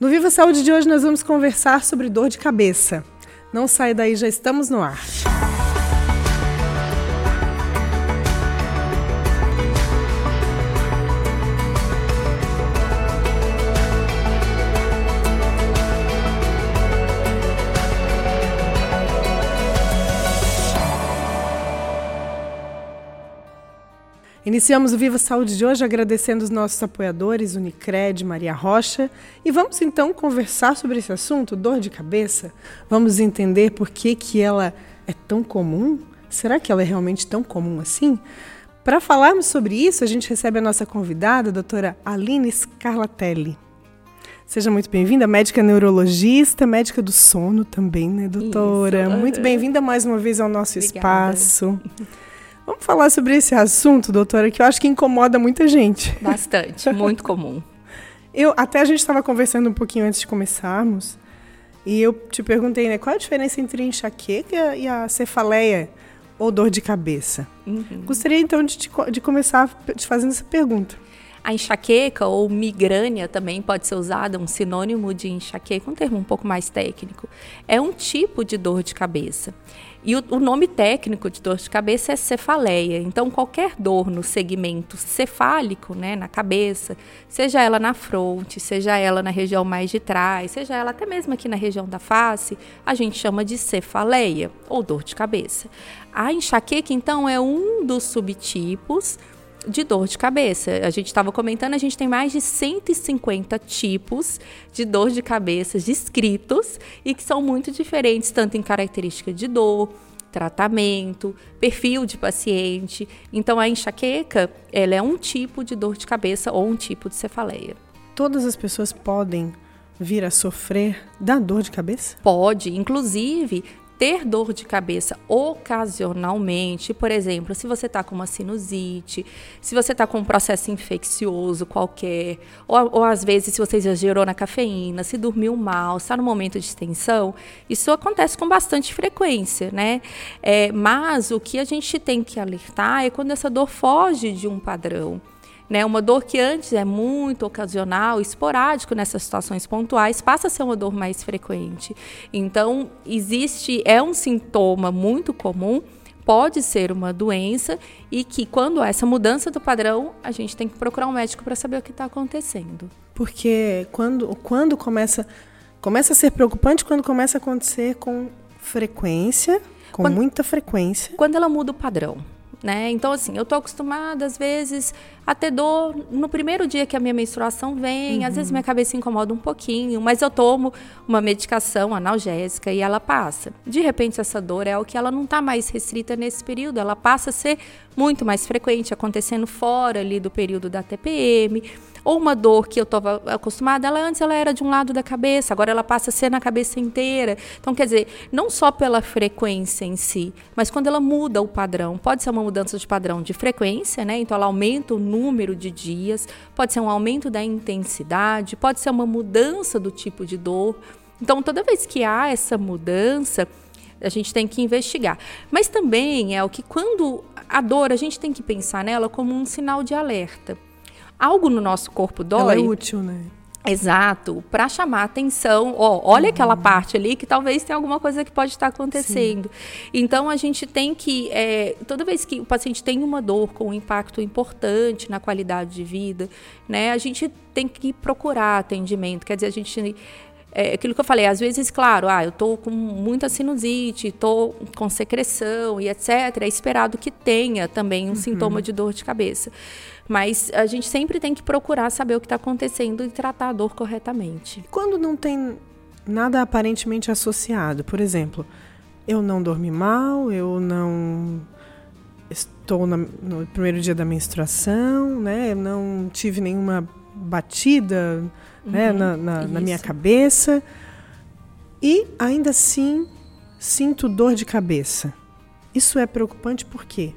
No Viva Saúde de hoje nós vamos conversar sobre dor de cabeça. Não sai daí, já estamos no ar. Iniciamos o Viva Saúde de hoje agradecendo os nossos apoiadores, Unicred, Maria Rocha, e vamos então conversar sobre esse assunto, dor de cabeça. Vamos entender por que, que ela é tão comum. Será que ela é realmente tão comum assim? Para falarmos sobre isso, a gente recebe a nossa convidada, a doutora Aline Scarlatelli. Seja muito bem-vinda, médica neurologista, médica do sono também, né, doutora? Isso. Muito bem-vinda mais uma vez ao nosso Obrigada. espaço. Vamos falar sobre esse assunto, doutora, que eu acho que incomoda muita gente. Bastante, muito comum. Eu, até a gente estava conversando um pouquinho antes de começarmos, e eu te perguntei, né, qual a diferença entre enxaqueca e a cefaleia ou dor de cabeça? Uhum. Gostaria então de, te, de começar te fazendo essa pergunta. A enxaqueca ou migrânia também pode ser usada, um sinônimo de enxaqueca, um termo um pouco mais técnico. É um tipo de dor de cabeça. E o, o, nome técnico de dor de cabeça é cefaleia. Então, qualquer dor no segmento cefálico, né, na cabeça, seja ela na fronte, seja ela na região mais de trás, seja ela até mesmo aqui na região da face, a gente chama de cefaleia ou dor de cabeça. A enxaqueca, então, é um dos subtipos de dor de cabeça. A gente estava comentando, a gente tem mais de 150 tipos de dor de cabeça descritos e que são muito diferentes, tanto em característica de dor, tratamento, perfil de paciente. Então a enxaqueca, ela é um tipo de dor de cabeça ou um tipo de cefaleia. Todas as pessoas podem vir a sofrer da dor de cabeça? Pode, inclusive ter dor de cabeça ocasionalmente, por exemplo, se você está com uma sinusite, se você está com um processo infeccioso qualquer, ou, ou às vezes se você exagerou na cafeína, se dormiu mal, está no momento de extensão, isso acontece com bastante frequência, né? É, mas o que a gente tem que alertar é quando essa dor foge de um padrão. Né, uma dor que antes é muito ocasional, esporádico nessas situações pontuais, passa a ser uma dor mais frequente. Então, existe, é um sintoma muito comum, pode ser uma doença e que quando há essa mudança do padrão, a gente tem que procurar um médico para saber o que está acontecendo. Porque quando, quando começa, começa a ser preocupante quando começa a acontecer com frequência, com quando, muita frequência. Quando ela muda o padrão né? Então, assim, eu tô acostumada, às vezes, a ter dor no primeiro dia que a minha menstruação vem. Uhum. Às vezes, minha cabeça incomoda um pouquinho, mas eu tomo uma medicação analgésica e ela passa. De repente, essa dor é o que ela não está mais restrita nesse período, ela passa a ser muito mais frequente, acontecendo fora ali do período da TPM ou uma dor que eu estava acostumada, ela antes ela era de um lado da cabeça, agora ela passa a ser na cabeça inteira. Então, quer dizer, não só pela frequência em si, mas quando ela muda o padrão. Pode ser uma mudança de padrão de frequência, né? Então ela aumenta o número de dias, pode ser um aumento da intensidade, pode ser uma mudança do tipo de dor. Então, toda vez que há essa mudança, a gente tem que investigar. Mas também é o que quando a dor, a gente tem que pensar nela como um sinal de alerta algo no nosso corpo dói. Ela é útil, né? Exato, para chamar atenção. Ó, olha uhum. aquela parte ali que talvez tenha alguma coisa que pode estar acontecendo. Sim. Então a gente tem que, é, toda vez que o paciente tem uma dor com um impacto importante na qualidade de vida, né, a gente tem que procurar atendimento. Quer dizer, a gente é aquilo que eu falei, às vezes, claro, ah, eu estou com muita sinusite, estou com secreção e etc. É esperado que tenha também um uhum. sintoma de dor de cabeça. Mas a gente sempre tem que procurar saber o que está acontecendo e tratar a dor corretamente. Quando não tem nada aparentemente associado, por exemplo, eu não dormi mal, eu não estou na, no primeiro dia da menstruação, né? Eu não tive nenhuma batida né, uhum, né, na, na, na minha cabeça. E ainda assim sinto dor de cabeça. Isso é preocupante por quê?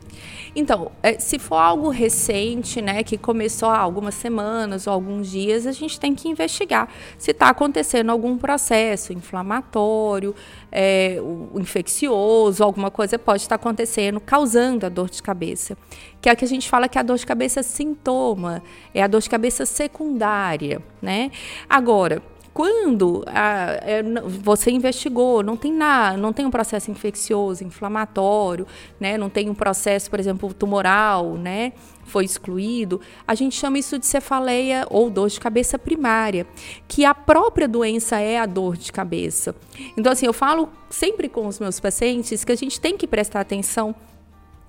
Então, é, se for algo recente, né, que começou há algumas semanas ou alguns dias, a gente tem que investigar se está acontecendo algum processo inflamatório, é, infeccioso, alguma coisa pode estar acontecendo causando a dor de cabeça. Que é a que a gente fala que a dor de cabeça é sintoma, é a dor de cabeça secundária, né? Agora, Quando ah, é, você investigou, não tem nada, não tem um processo infeccioso, inflamatório, né? Não tem um processo, por exemplo, tumoral, né? Foi excluído, a gente chama isso de cefaleia ou dor de cabeça primária, que a própria doença é a dor de cabeça. Então, assim, eu falo sempre com os meus pacientes que a gente tem que prestar atenção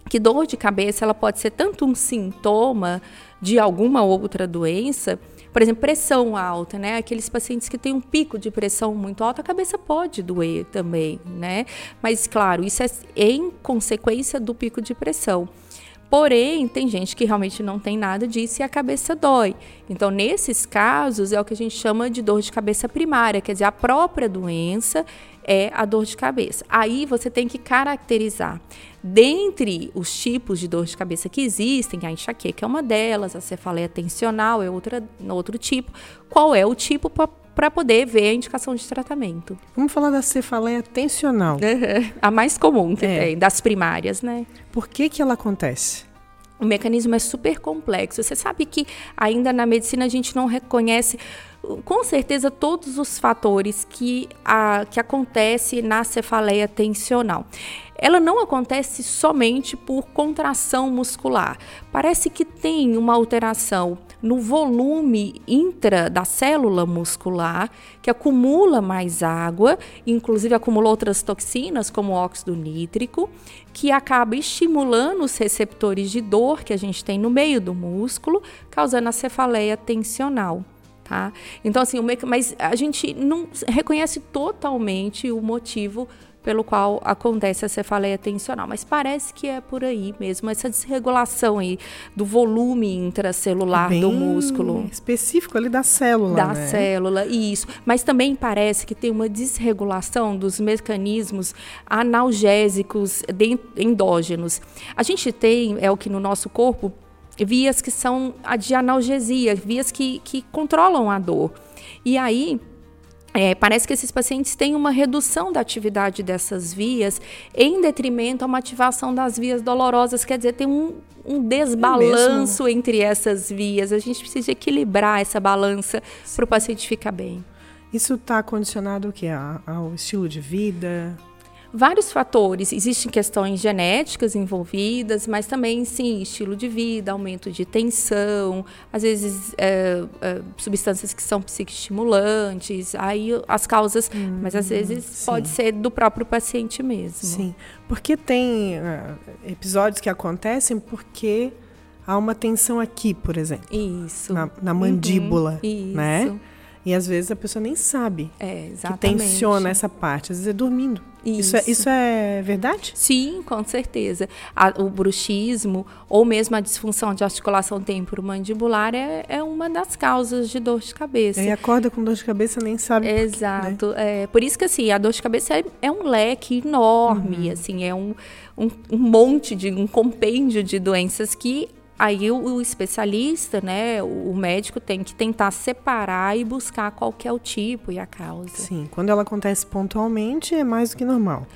que dor de cabeça ela pode ser tanto um sintoma de alguma outra doença, por exemplo, pressão alta, né? Aqueles pacientes que têm um pico de pressão muito alta, a cabeça pode doer também, né? Mas claro, isso é em consequência do pico de pressão. Porém, tem gente que realmente não tem nada disso e a cabeça dói. Então, nesses casos, é o que a gente chama de dor de cabeça primária, quer dizer, a própria doença é a dor de cabeça. Aí você tem que caracterizar. Dentre os tipos de dor de cabeça que existem, a enxaqueca é uma delas, a cefaleia tensional é outra, outro tipo. Qual é o tipo para poder ver a indicação de tratamento? Vamos falar da cefaleia tensional. a mais comum que é. tem, das primárias, né? Por que, que ela acontece? O mecanismo é super complexo. Você sabe que ainda na medicina a gente não reconhece com certeza todos os fatores que, a, que acontece na cefaleia tensional. Ela não acontece somente por contração muscular. Parece que tem uma alteração no volume intra da célula muscular, que acumula mais água, inclusive acumula outras toxinas, como óxido nítrico, que acaba estimulando os receptores de dor que a gente tem no meio do músculo, causando a cefaleia tensional. Tá? Então, assim, o mas a gente não reconhece totalmente o motivo pelo qual acontece a cefaleia tensional, mas parece que é por aí mesmo, essa desregulação aí do volume intracelular Bem do músculo. Específico ali da célula. Da né? célula, isso. Mas também parece que tem uma desregulação dos mecanismos analgésicos endógenos. A gente tem, é o que no nosso corpo vias que são a de analgesia, vias que, que controlam a dor. E aí, é, parece que esses pacientes têm uma redução da atividade dessas vias em detrimento a uma ativação das vias dolorosas, quer dizer, tem um, um desbalanço é entre essas vias. A gente precisa equilibrar essa balança para o paciente ficar bem. Isso está condicionado o quê? Ao estilo de vida? Vários fatores. Existem questões genéticas envolvidas, mas também, sim, estilo de vida, aumento de tensão, às vezes é, é, substâncias que são psicoestimulantes, aí as causas, hum, mas às vezes sim. pode ser do próprio paciente mesmo. Sim, porque tem uh, episódios que acontecem porque há uma tensão aqui, por exemplo. Isso. Na, na mandíbula, uhum, né? Isso. E às vezes a pessoa nem sabe é, que tensiona essa parte, às vezes é dormindo. Isso, isso, é, isso é verdade? Sim, com certeza. A, o bruxismo ou mesmo a disfunção de articulação temporomandibular é, é uma das causas de dor de cabeça. E acorda com dor de cabeça nem sabe Exato. Por quê, né? é, por isso que assim, a dor de cabeça é, é um leque enorme, uhum. assim, é um, um, um monte de um compêndio de doenças que aí o, o, especialista, né, o médico tem que tentar separar e buscar qual é o tipo e a causa. Sim, quando ela acontece pontualmente é mais do que normal.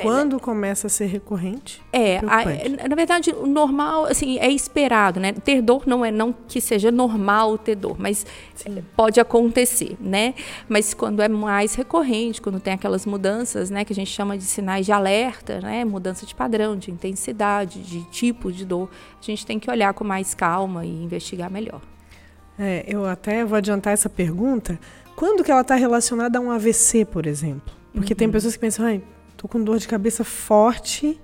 Quando começa a ser recorrente? É, a, na verdade, o normal, assim, é esperado, né? Ter dor não é não que seja normal ter dor, mas Sim. pode acontecer, né? Mas quando é mais recorrente, quando tem aquelas mudanças, né, que a gente chama de sinais de alerta, né? Mudança de padrão, de intensidade, de tipo de dor, a gente tem que olhar com mais calma e investigar melhor. É, eu até vou adiantar essa pergunta. Quando que ela está relacionada a um AVC, por exemplo? Porque uhum. tem pessoas que pensam, ai, tô com dor de cabeça forte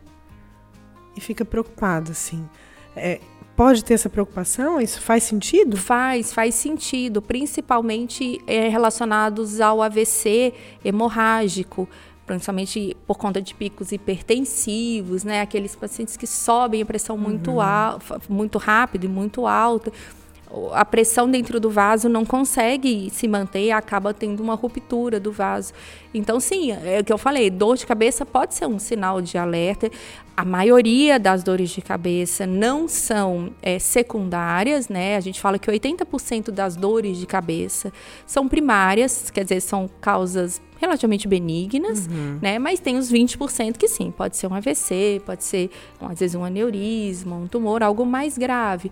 e fica preocupada, assim. É, pode ter essa preocupação? Isso faz sentido? Faz, faz sentido, principalmente é, relacionados ao AVC hemorrágico, principalmente por conta de picos hipertensivos, né? Aqueles pacientes que sobem a pressão muito, uhum. muito rápido e muito alta a pressão dentro do vaso não consegue se manter, acaba tendo uma ruptura do vaso. Então, sim, é o que eu falei, dor de cabeça pode ser um sinal de alerta. A maioria das dores de cabeça não são é, secundárias, né? A gente fala que 80% das dores de cabeça são primárias, quer dizer, são causas relativamente benignas, uhum. né? Mas tem os 20% que sim, pode ser um AVC, pode ser, às vezes, um aneurisma, um tumor, algo mais grave.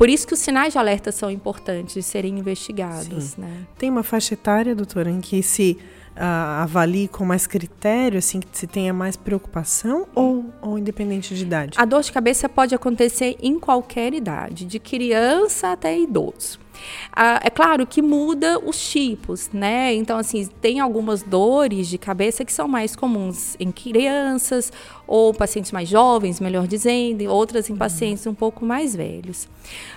Por isso que os sinais de alerta são importantes de serem investigados. Né? Tem uma faixa etária, doutora, em que se uh, avalie com mais critério, assim, que se tenha mais preocupação ou, ou independente de idade? A dor de cabeça pode acontecer em qualquer idade, de criança até idoso. Ah, é claro que muda os tipos, né? Então, assim, tem algumas dores de cabeça que são mais comuns em crianças ou pacientes mais jovens, melhor dizendo, e outras em pacientes um pouco mais velhos.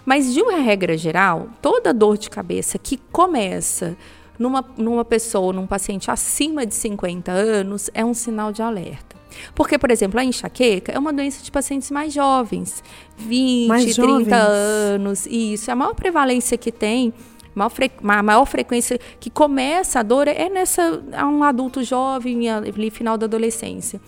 Mas, de uma regra geral, toda dor de cabeça que começa numa, numa pessoa, num paciente acima de 50 anos, é um sinal de alerta. Porque, por exemplo, a enxaqueca é uma doença de pacientes mais jovens, 20, mais 30 jovens. anos. Isso, a maior prevalência que tem a maior frequência que começa a dor é nessa a um adulto jovem ali final da adolescência.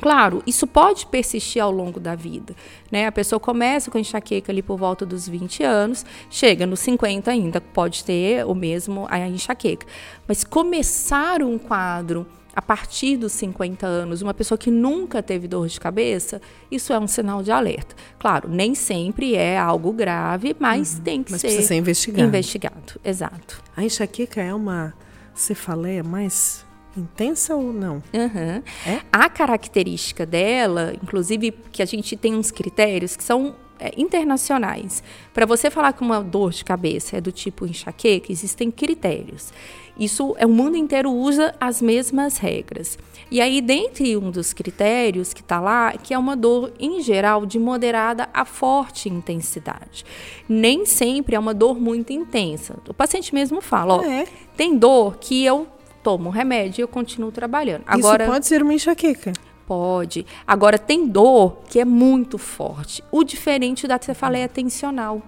Claro, isso pode persistir ao longo da vida. Né? A pessoa começa com enxaqueca ali por volta dos 20 anos, chega nos 50 ainda, pode ter o mesmo a enxaqueca. Mas começar um quadro a partir dos 50 anos, uma pessoa que nunca teve dor de cabeça, isso é um sinal de alerta. Claro, nem sempre é algo grave, mas uhum, tem que mas ser, ser investigado. investigado. Exato. A enxaqueca é uma cefaleia mais intensa ou não? Uhum. É? A característica dela, inclusive, que a gente tem uns critérios que são é, internacionais. Para você falar que uma dor de cabeça é do tipo enxaqueca, existem critérios. Isso é o mundo inteiro usa as mesmas regras. E aí, dentre um dos critérios que está lá, que é uma dor em geral de moderada a forte intensidade. Nem sempre é uma dor muito intensa. O paciente mesmo fala, ó, é. tem dor que eu tomo remédio e eu continuo trabalhando. Agora, Isso pode ser uma enxaqueca. Pode. Agora, tem dor que é muito forte. O diferente da cefaleia tensional.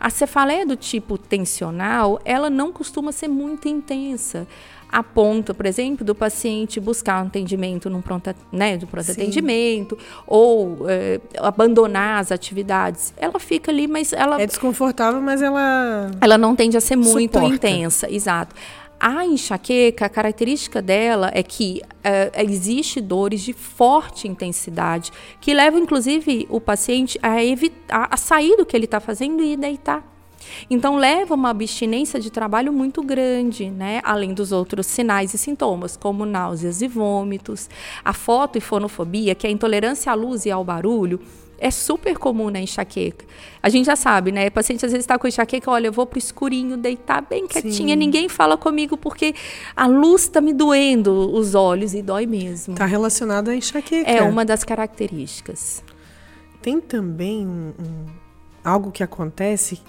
A cefaleia do tipo tensional, ela não costuma ser muito intensa. A ponto, por exemplo, do paciente buscar um atendimento num pronto, né, do pronto atendimento ou é, abandonar as atividades. Ela fica ali, mas ela é desconfortável, mas ela ela não tende a ser muito suporta. intensa, exato. A enxaqueca, a característica dela é que uh, existe dores de forte intensidade que levam, inclusive, o paciente a, evitar, a sair do que ele está fazendo e deitar. Então leva uma abstinência de trabalho muito grande, né? Além dos outros sinais e sintomas, como náuseas e vômitos, a foto e fonofobia, que é a intolerância à luz e ao barulho, é super comum na enxaqueca. A gente já sabe, né? O paciente às vezes está com enxaqueca, olha, eu vou pro escurinho, deitar bem quietinha, Sim. ninguém fala comigo porque a luz está me doendo os olhos e dói mesmo. Está relacionado à enxaqueca. É uma das características. Tem também um, um, algo que acontece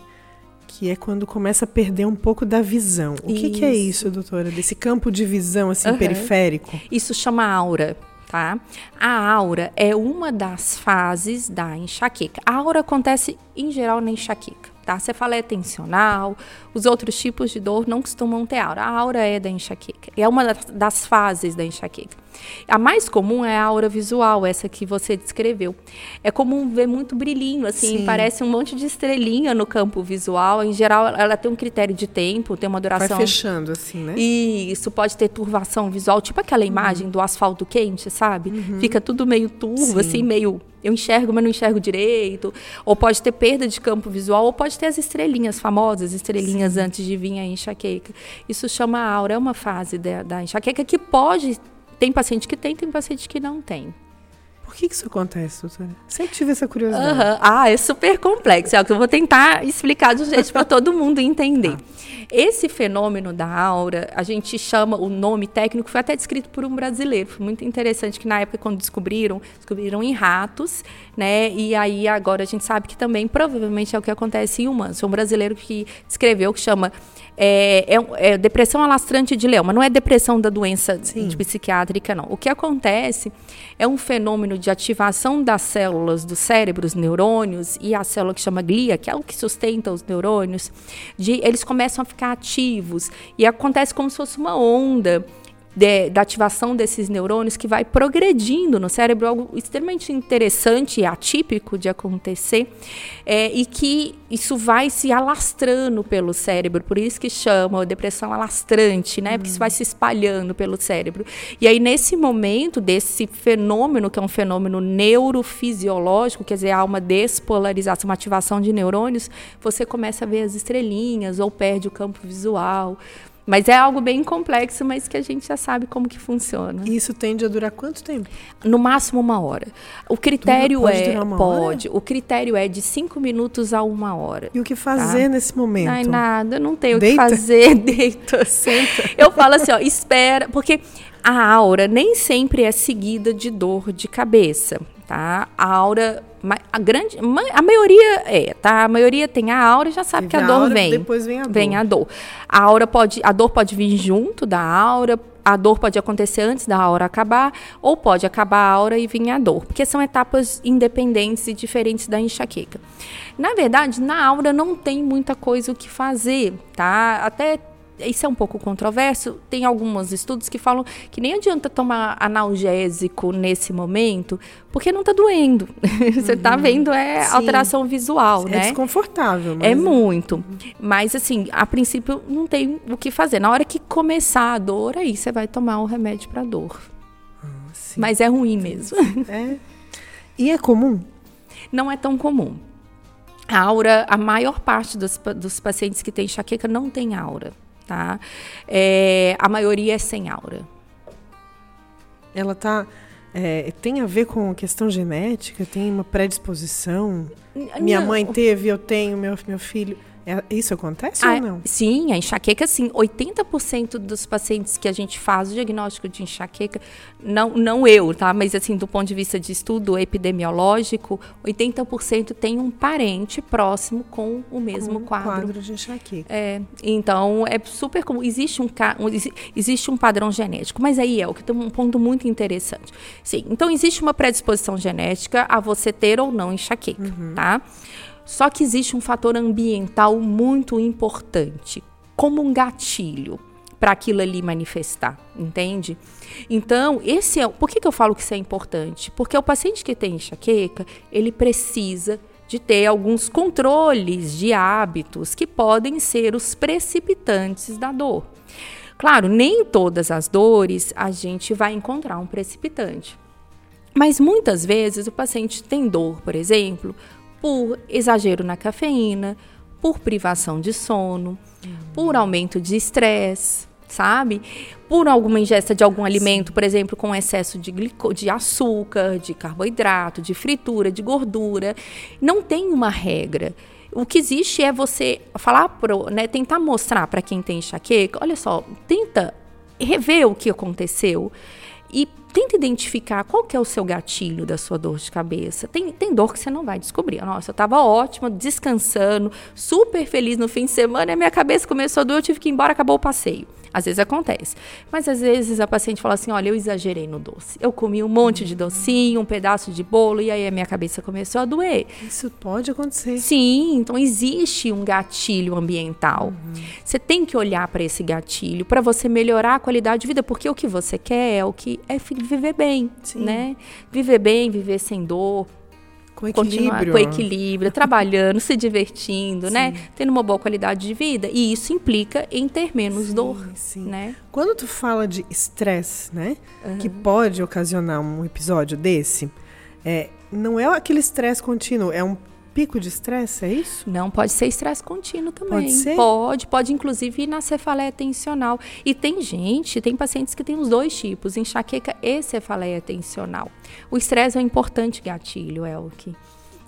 que é quando começa a perder um pouco da visão. O que, que, é isso, doutora? Desse campo de visão assim uhum. periférico? Isso chama aura tá? A aura é uma das fases da enxaqueca. A aura acontece em geral na enxaqueca, tá? Cefaleia tensional, os outros tipos de dor não costumam ter aura. A aura é da enxaqueca. É uma das fases da enxaqueca. A mais comum é a aura visual, essa que você descreveu. É comum ver muito brilhinho, assim, Sim. parece um monte de estrelinha no campo visual. Em geral, ela tem um critério de tempo, tem uma duração. Vai fechando, assim, né? E isso pode ter turvação visual, tipo aquela uhum. imagem uhum. do asfalto quente, sabe? Uhum. Fica tudo meio turvo, Sim. assim, meio eu enxergo, mas não enxergo direito. Ou pode ter perda de campo visual, ou pode ter as estrelinhas famosas, estrelinhas Sim. antes de vir a enxaqueca. Isso chama aura, é uma fase da, da enxaqueca que pode tem paciente que tem, tem paciente que não tem. Por que isso acontece, doutora? Sempre tive essa curiosidade. Uhum. Ah, é super complexo. É o que eu vou tentar explicar de um jeito para todo mundo entender. Ah. Esse fenômeno da aura, a gente chama, o nome técnico foi até descrito por um brasileiro. Foi muito interessante que na época, quando descobriram, descobriram em ratos, né? E aí agora a gente sabe que também provavelmente é o que acontece em humanos. Foi um brasileiro que escreveu que chama é, é, é, depressão alastrante de leão, mas não é depressão da doença de psiquiátrica, não. O que acontece é um fenômeno de ativação das células do cérebro, os neurônios, e a célula que chama glia, que é o que sustenta os neurônios, de, eles começam a ficar ativos. E acontece como se fosse uma onda de, da ativação desses neurônios que vai progredindo no cérebro, algo extremamente interessante e atípico de acontecer, é, e que isso vai se alastrando pelo cérebro, por isso que chama depressão alastrante, né? Porque isso vai se espalhando pelo cérebro. E aí, nesse momento desse fenômeno, que é um fenômeno neurofisiológico, quer dizer, há uma despolarização, uma ativação de neurônios, você começa a ver as estrelinhas ou perde o campo visual. Mas é algo bem complexo, mas que a gente já sabe como que funciona. E isso tende a durar quanto tempo? No máximo uma hora. O critério pode é pode. Hora? O critério é de cinco minutos a uma hora. E o que fazer tá? nesse momento? Não é nada, não Deita? o que fazer. Deita, senta. Eu falo assim, ó, espera, porque a aura nem sempre é seguida de dor de cabeça, tá? A aura a grande a maioria é, tá? A maioria tem a aura e já sabe que a, a dor aura, vem. Depois vem a dor. Vem a dor. A aura pode a dor pode vir junto da aura, a dor pode acontecer antes da aura acabar, ou pode acabar a aura e vir a dor, porque são etapas independentes e diferentes da enxaqueca. Na verdade, na aura não tem muita coisa o que fazer, tá? Até isso é um pouco controverso. Tem alguns estudos que falam que nem adianta tomar analgésico nesse momento, porque não está doendo. Você está uhum. vendo é Sim. alteração visual, é né? É desconfortável. Mas... É muito. Mas assim, a princípio não tem o que fazer. Na hora que começar a dor, aí você vai tomar um remédio para dor. Ah, mas é ruim mesmo. É. E é comum? Não é tão comum. A aura, a maior parte dos, dos pacientes que têm enxaqueca não tem aura tá? É, a maioria é sem aura. Ela tá é, tem a ver com questão genética? Tem uma predisposição? Minha mãe teve, eu tenho, meu, meu filho. É, isso acontece a, ou não? Sim, a enxaqueca, sim. 80% dos pacientes que a gente faz o diagnóstico de enxaqueca, não, não eu, tá? Mas assim, do ponto de vista de estudo epidemiológico, 80% tem um parente próximo com o mesmo com quadro. quadro de enxaqueca. É, então, é super comum. Existe um, um, existe um padrão genético, mas aí é o que tem um ponto muito interessante. Sim, então existe uma predisposição genética a você ter ou não enxaqueca, uhum. tá? Só que existe um fator ambiental muito importante, como um gatilho para aquilo ali manifestar, entende? Então, esse é, por que, que eu falo que isso é importante? Porque o paciente que tem enxaqueca, ele precisa de ter alguns controles de hábitos que podem ser os precipitantes da dor. Claro, nem todas as dores a gente vai encontrar um precipitante. Mas muitas vezes o paciente tem dor, por exemplo, por exagero na cafeína, por privação de sono, por aumento de estresse, sabe? Por alguma ingesta de algum alimento, por exemplo, com excesso de, glico de açúcar, de carboidrato, de fritura, de gordura. Não tem uma regra. O que existe é você falar pro, né, tentar mostrar para quem tem enxaqueca, olha só, tenta rever o que aconteceu e tenta identificar qual que é o seu gatilho da sua dor de cabeça. Tem, tem dor que você não vai descobrir. Nossa, eu estava ótima, descansando, super feliz no fim de semana, e a minha cabeça começou a doer, eu tive que ir embora, acabou o passeio. Às vezes acontece. Mas às vezes a paciente fala assim: olha, eu exagerei no doce. Eu comi um monte de docinho, um pedaço de bolo, e aí a minha cabeça começou a doer. Isso pode acontecer. Sim, então existe um gatilho ambiental. Uhum. Você tem que olhar para esse gatilho para você melhorar a qualidade de vida, porque o que você quer é o que é viver bem, Sim. né? Viver bem, viver sem dor, com equilíbrio. com equilíbrio, trabalhando, se divertindo, né? sim. né? Tendo uma boa qualidade de vida. E isso implica em ter menos sim, dor, sim. né? Quando tu fala de estresse, né? Uhum. Que pode ocasionar um episódio desse, é, não é aquele estresse contínuo, é um pico de estresse, é isso? Não, pode ser estresse contínuo também. Pode ser? Pode, pode inclusive ir na cefaleia tensional. E tem gente, tem pacientes que têm os dois tipos, enxaqueca e cefaleia tensional. O estresse é um importante gatilho, Elke.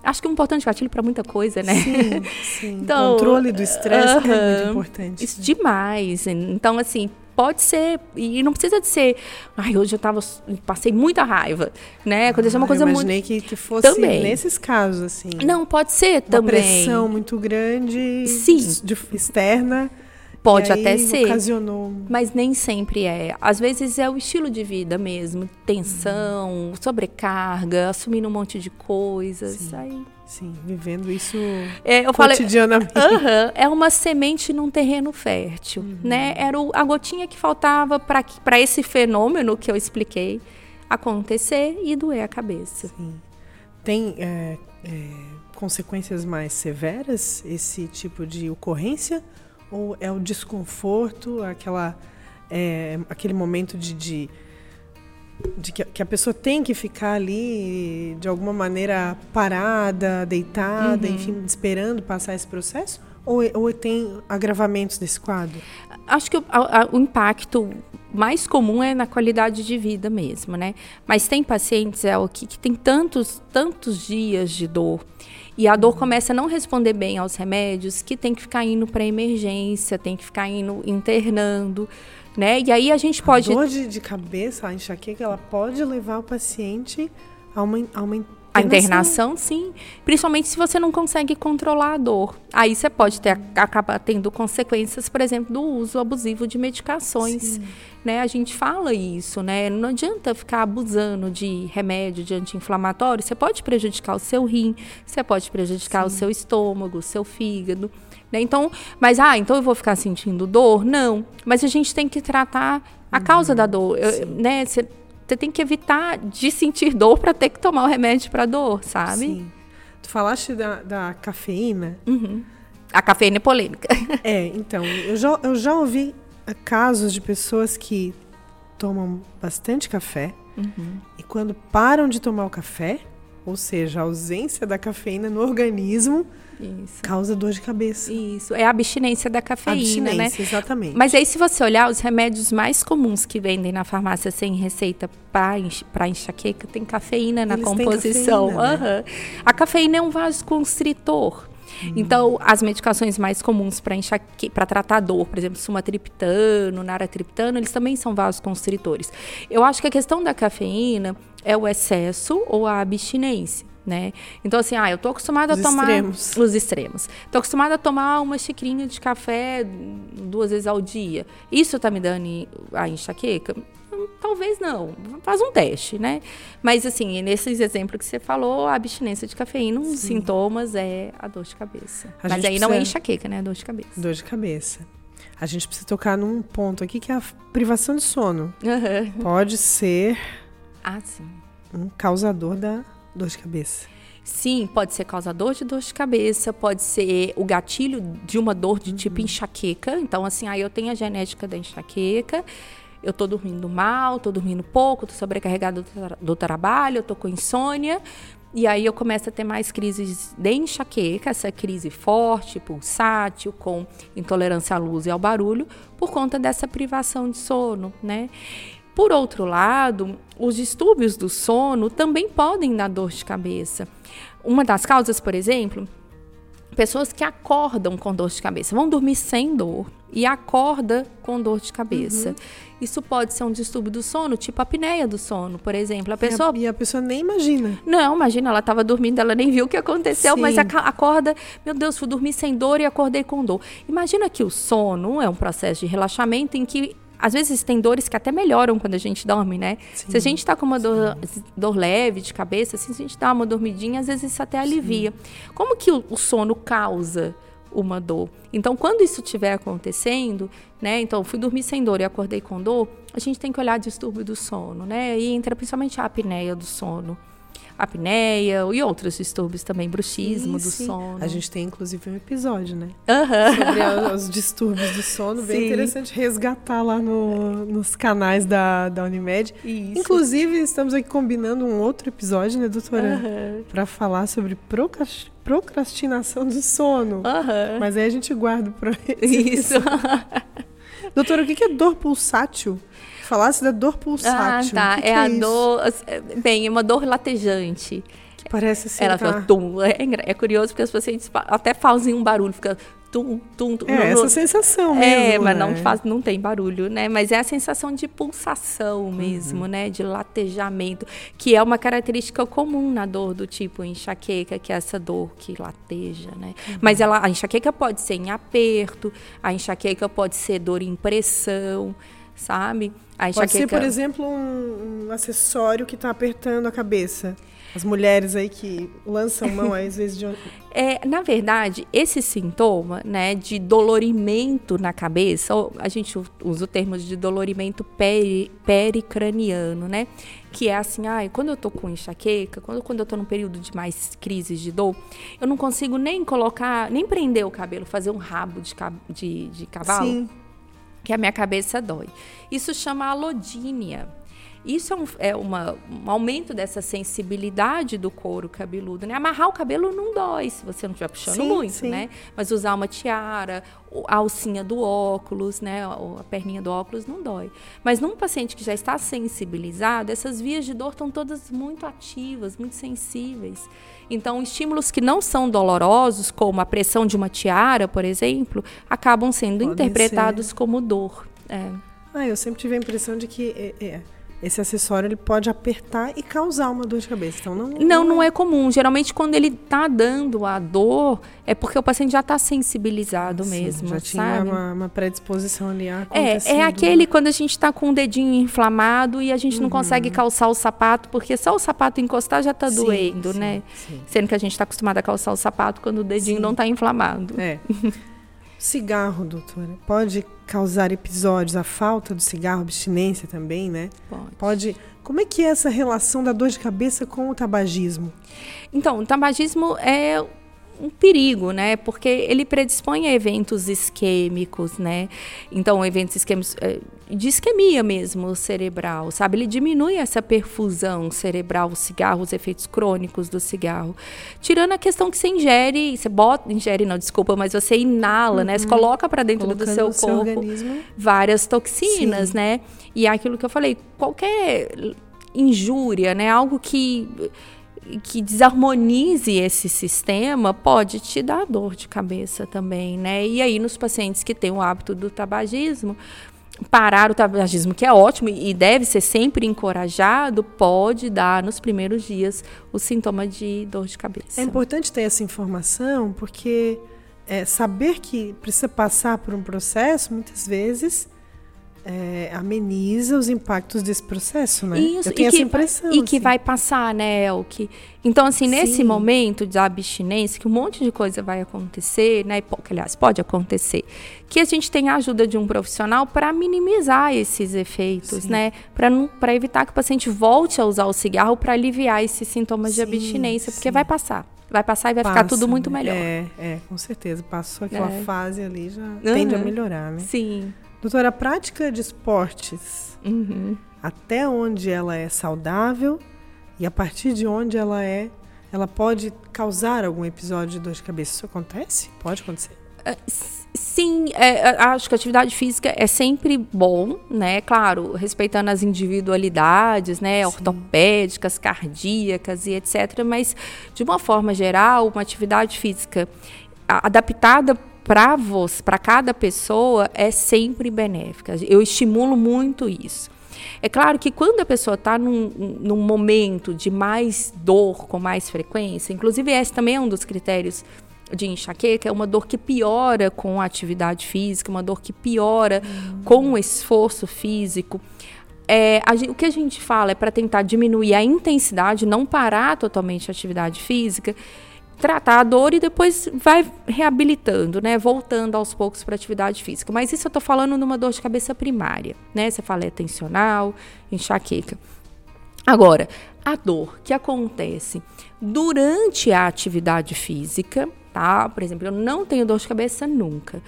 Acho que é um importante gatilho para muita coisa, né? Sim, sim. Então, controle do estresse uh -huh, é muito importante. Isso demais. Então, assim, pode ser, e não precisa de ser, ai, hoje eu tava, passei muita raiva, né? Aconteceu ah, uma coisa eu imaginei muito... que, que fosse também. nesses casos, assim. Não, pode ser uma também. pressão muito grande Sim. De, externa Pode aí até ser. Ocasionou. Mas nem sempre é. Às vezes é o estilo de vida mesmo. Tensão, sobrecarga, assumindo um monte de coisas. Sim. Aí, Sim, vivendo isso é, eu falei, cotidianamente. Aham, é uma semente num terreno fértil, né? Era o- a gotinha que faltava para esse fenômeno que eu expliquei acontecer e doer a cabeça. Sim. Tem é, é, consequências mais severas esse tipo de ocorrência? Ou é o desconforto, aquela, é, aquele momento de, de, de que, a- que a pessoa tem que ficar ali de alguma maneira parada, deitada, enfim, esperando passar esse processo? Ou, ou tem agravamentos desse quadro? Acho que o, a- a- o impacto mais comum é na qualidade de vida mesmo, né? Mas tem pacientes, é o que, que tem tantos, tantos dias de dor. E a dor começa a não responder bem aos remédios, que tem que ficar indo para emergência, tem que ficar indo internando, né? E aí a gente pode A dor de, de cabeça, a enxaqueca, ela pode levar o paciente a uma, a uma A internação, sim. Principalmente se você não consegue controlar a dor. Aí você pode ter, acabar tendo consequências, por exemplo, do uso abusivo de medicações. Né? A gente fala isso, né? Não adianta ficar abusando de remédio, de anti-inflamatório. Você pode prejudicar o seu rim, você pode prejudicar o seu estômago, o seu fígado. Né? Então, mas, ah, então eu vou ficar sentindo dor? Não. Mas a gente tem que tratar a causa da dor. Eu- né? Você tem que evitar de sentir dor para ter que tomar o remédio para dor, sabe? Sim. Tu falaste da, da cafeína. Uhum. A cafeína é polêmica. É, então, eu já, eu já ouvi casos de pessoas que tomam bastante café e quando param de tomar o café, ou seja, a ausência da cafeína no organismo, Isso. causa dor de cabeça. Isso. É a abstinência da cafeína, né? Abstinência, exatamente. Mas aí, se você olhar, os remédios mais comuns que vendem na farmácia sem receita para enxaqueca tem cafeína na Eles composição. cafeína, né? A cafeína é um vasoconstritor. Hum. Então, as medicações mais comuns para enxaque... para tratar dor, por exemplo, sumatriptano, naratriptano, eles também são vasoconstritores. Eu acho que a questão da cafeína é o excesso ou a abstinência. Né? Então, assim, ah, eu tô acostumada Os a tomar extremos. os extremos. Tô acostumada a tomar uma xicrinha de café duas vezes ao dia. Isso tá me dando a enxaqueca? Hum, Talvez não. Faz um teste, né? Mas, assim, nesses exemplos que você falou, a abstinência de cafeína, um dos sintomas é a dor de cabeça. A Mas aí não é precisa- enxaqueca, né? É dor de cabeça. Dor de cabeça. A gente precisa tocar num ponto aqui que é a privação de sono. Aham. Pode ser Ah, sim. um causador da dor de cabeça. Sim, pode ser causador de dor de cabeça, pode ser o gatilho de uma dor de tipo enxaqueca. Então, assim, aí eu tenho a genética da enxaqueca, eu tô dormindo mal, tô dormindo pouco, tô sobrecarregada do, tra- do trabalho, eu tô com insônia. E aí eu começo a ter mais crises de enxaqueca, essa crise forte, pulsátil, com intolerância à luz e ao barulho, por conta dessa privação de sono, né? Por outro lado, os distúrbios do sono também podem dar dor de cabeça. Uma das causas, por exemplo, pessoas que acordam com dor de cabeça, vão dormir sem dor e acorda com dor de cabeça. Isso pode ser um distúrbio do sono, tipo a apneia do sono, por exemplo. A pessoa E a, e a pessoa nem imagina. não, imagina, ela estava dormindo, ela nem viu o que aconteceu, Sim. mas acorda, meu Deus, fui dormir sem dor e acordei com dor. Imagina que o sono é um processo de relaxamento em que às vezes tem dores que até melhoram quando a gente dorme, né? Sim, Se a gente está com uma dor, dor leve de cabeça, assim, se a gente dá uma dormidinha, às vezes isso até alivia. Como que o, o sono causa uma dor? Então, quando isso estiver acontecendo, né? Então, fui dormir sem dor e acordei com dor, a gente tem que olhar distúrbio do sono, né? E entra principalmente a apneia do sono. Apneia e outros distúrbios também, bruxismo Sim, do sim. sono. A gente tem inclusive um episódio, né? Aham. Sobre os distúrbios do sono. Bem Sim. interessante resgatar lá no- nos canais da, da Unimed. Isso. Inclusive, estamos aqui combinando um outro episódio, né, doutora? Aham. Para falar sobre procras- procrastinação do sono. Aham. Mas aí a gente guarda para Isso. Doutora, o que é dor pulsátil? Falasse da dor Ah, pulsátil. tá. O que que é a isso? dor. Bem, é uma dor latejante. Que parece assim. Ela tá? fica tum. É, engra- é curioso porque os pacientes até fazem um barulho, fica tum, tum, tum. É, no, essa sensação mesmo. É, mas né? não faz, não tem barulho, né? Mas é a sensação de pulsação mesmo, Uhum. né? De latejamento, que é uma característica comum na dor do tipo enxaqueca, que é essa dor que lateja, né? Uhum. Mas ela, a enxaqueca pode ser em aperto, a enxaqueca pode ser dor em pressão, sabe? A Pode ser, enxaqueca por exemplo, um, um acessório que está apertando a cabeça. As mulheres aí que lançam mão, às vezes, de. É, na verdade, esse sintoma, né, de dolorimento na cabeça, a gente usa o termo de dolorimento peri, pericraniano, né, que é assim, ai, quando eu tô com enxaqueca, quando, quando eu tô num período de mais crises de dor, eu não consigo nem colocar, nem prender o cabelo, fazer um rabo de, de, de cavalo, Sim. Que a minha cabeça dói. Isso chama alodínia. Isso é, um, é uma- um aumento dessa sensibilidade do couro cabeludo, né? Amarrar o cabelo não dói se você não estiver puxando Sim, muito, sim. né? Mas usar uma tiara, a alcinha do óculos, né? A perninha do óculos não dói. Mas num paciente que já está sensibilizado, essas vias de dor estão todas muito ativas, muito sensíveis. Então, estímulos que não são dolorosos, como a pressão de uma tiara, por exemplo, acabam sendo interpretados como dor. É. Ah, eu sempre tive a impressão de que é, é, esse acessório ele pode apertar e causar uma dor de cabeça. Então, não, Não, não é comum. Geralmente, quando ele tá dando a dor, é porque o paciente já está sensibilizado Sim, mesmo, Já tinha sabe? uma, uma predisposição ali a É, é aquele quando a gente está com o dedinho inflamado e a gente não consegue calçar o sapato, porque só o sapato encostar já está Sim, doendo, sim, né? Sendo que a gente está acostumado a calçar o sapato quando o dedinho não está inflamado. É. Cigarro, doutora, pode causar episódios, a falta do cigarro, abstinência também, né? Pode. Pode. Como é que é essa relação da dor de cabeça com o tabagismo? Então, o tabagismo é um perigo, né? Porque ele predispõe a eventos isquêmicos, né? Então, eventos isquêmicos eh, de isquemia mesmo cerebral, sabe? Ele diminui essa perfusão cerebral, o cigarro, os efeitos crônicos do cigarro. Tirando a questão que você ingere, você bota, ingere não, desculpa, mas você inala, né? Você coloca para dentro do Colocando seu no seu corpo organismo. várias toxinas, Sim. né? E é aquilo que eu falei, qualquer injúria, né? Algo que que desarmonize esse sistema pode te dar dor de cabeça também, né? E aí nos pacientes que têm o hábito do tabagismo, parar o tabagismo, que é ótimo e deve ser sempre encorajado, pode dar nos primeiros dias o sintoma de dor de cabeça. É importante ter essa informação porque é, saber que precisa passar por um processo, muitas vezes, é, ameniza os impactos desse processo, né? Isso, Eu tenho e que, essa impressão. E que assim. vai passar, né, Elke? Então, assim, nesse Sim. momento de abstinência, que um monte de coisa vai acontecer, né? Que, aliás, pode acontecer, que a gente tem a ajuda de um profissional para minimizar esses efeitos, Sim. né? Para evitar que o paciente volte a usar o cigarro para aliviar esses sintomas de Sim, abstinência, porque vai passar. Vai passar e vai ficar tudo Passa, muito né? melhor. É, é, com certeza. Passou aquela É. fase ali, já tende a Uhum. melhorar, né? Sim. Doutora, a prática de esportes, Uhum. até onde ela é saudável e a partir de onde ela é, ela pode causar algum episódio de dor de cabeça. Isso acontece? Pode acontecer? Sim, é, a- acho que a atividade física é sempre bom, né? Claro, respeitando as individualidades, né? Ortopédicas, cardíacas e etc. Mas, de uma forma geral, uma atividade física adaptada para você, para cada pessoa, é sempre benéfica. Eu estimulo muito isso. É claro que quando a pessoa está num, num momento de mais dor com mais frequência, inclusive esse também é um dos critérios de enxaqueca, é uma dor que piora com a atividade física, uma dor que piora com o esforço físico. É, a o que a gente fala é para tentar diminuir a intensidade, não parar totalmente a atividade física, tratar a dor e depois vai reabilitando, né? Voltando aos poucos para atividade física. Mas isso eu estou falando numa dor de cabeça primária, né? Você fala é tensional, enxaqueca. Agora, a dor que acontece durante a atividade física, tá? Por exemplo, eu não tenho dor de cabeça nunca.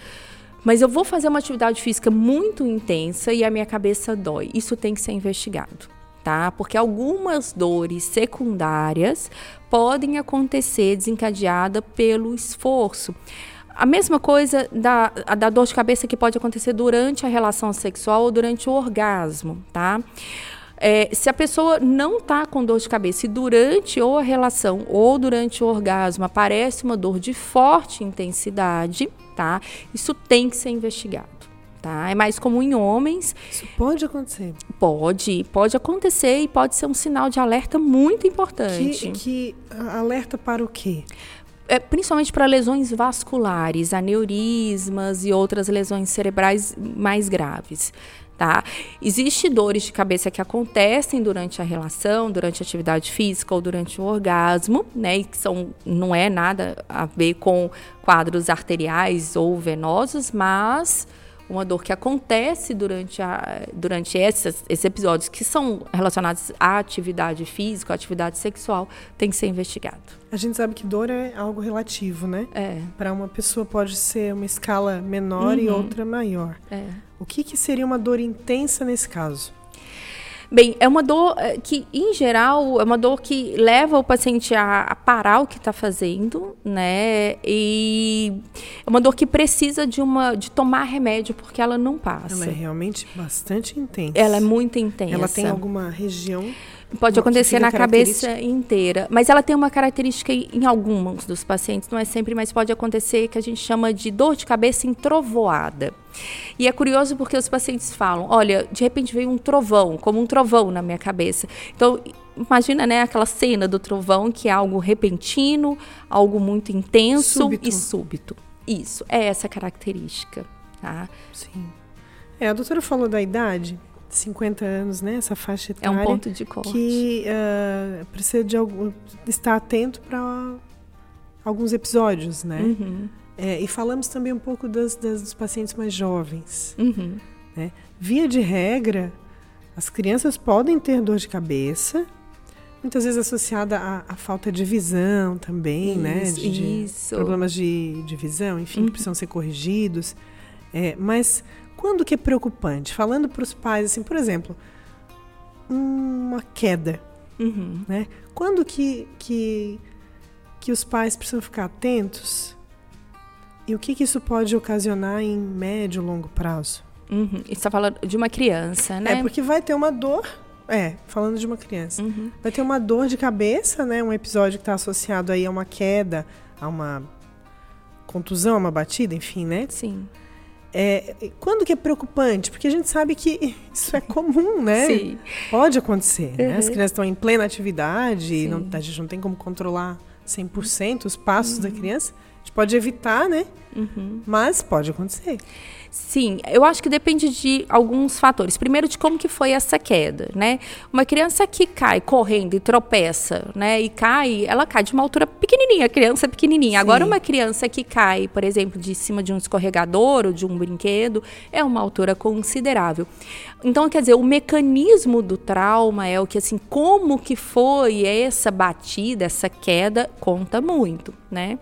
Mas eu vou fazer uma atividade física muito intensa e a minha cabeça dói. Isso tem que ser investigado, tá? Porque algumas dores secundárias podem acontecer desencadeada pelo esforço. A mesma coisa da, da dor de cabeça que pode acontecer durante a relação sexual ou durante o orgasmo, tá? É, se a pessoa não está com dor de cabeça e durante ou a relação ou durante o orgasmo aparece uma dor de forte intensidade, tá? Isso tem que ser investigado. Tá? É mais comum em homens. Isso pode acontecer. Pode, pode acontecer e pode ser um sinal de alerta muito importante. Que, que alerta para o quê? É, principalmente para lesões vasculares, aneurismas e outras lesões cerebrais mais graves. Tá? Existem dores de cabeça que acontecem durante a relação, durante a atividade física ou durante o orgasmo, né? E que são, não é nada a ver com quadros arteriais ou venosos, mas uma dor que acontece durante, a, durante esses, esses episódios que são relacionados à atividade física, à atividade sexual, tem que ser investigado. A gente sabe que dor é algo relativo, né? É. Para uma pessoa pode ser uma escala menor uhum. e outra maior. É. O que, que seria uma dor intensa nesse caso? Bem, é uma dor eh, que, em geral, é uma dor que leva o paciente a, a parar o que está fazendo, né? E é uma dor que precisa de uma de tomar remédio porque ela não passa. Ela é realmente bastante intensa. Ela é muito intensa. Ela tem alguma região Pode acontecer na cabeça inteira. Mas ela tem uma característica em alguns dos pacientes, não é sempre, mas pode acontecer que a gente chama de dor de cabeça entrovoada. E é curioso porque os pacientes falam: olha, de repente veio um trovão, como um trovão na minha cabeça. Então, imagina né, aquela cena do trovão que é algo repentino, algo muito intenso súbito. e súbito. Isso, é essa característica. Tá? Sim. É, a doutora falou da idade. 50 anos, né? Essa faixa etária. É um ponto de corte. Que uh, precisa de algum, estar atento para alguns episódios, né? Uhum. É, e falamos também um pouco das, das dos pacientes mais jovens. Uhum. Né? Via de regra, as crianças podem ter dor de cabeça, muitas vezes associada à, à falta de visão também, né? isso, né? De, problemas de, de visão, enfim, uhum. que precisam ser corrigidos. É, mas quando que é preocupante? Falando para os pais, assim, por exemplo, uma queda, uhum. né? Quando que, que, que os pais precisam ficar atentos e o que, que isso pode ocasionar em médio, longo prazo? Uhum. está falando de uma criança, né? É, porque vai ter uma dor. É, falando de uma criança. Uhum. Vai ter uma dor de cabeça, né? Um episódio que está associado aí a uma queda, a uma contusão, a uma batida, enfim, né? Sim. É, quando que é preocupante? Porque a gente sabe que isso é comum, né? Sim. Pode acontecer. Uhum. Né? As crianças estão em plena atividade, não, a gente não tem como controlar 100% os passos uhum. da criança. A gente pode evitar, né? Uhum. Mas pode acontecer. Sim, eu acho que depende de alguns fatores. Primeiro, de como que foi essa queda, né? Uma criança que cai correndo e tropeça, né? E cai, ela cai de uma altura pequenininha, criança pequenininha. Sim. Agora, uma criança que cai, por exemplo, de cima de um escorregador ou de um brinquedo, é uma altura considerável. Então, quer dizer, o mecanismo do trauma é o que, assim, como que foi essa batida, essa queda, conta muito, né?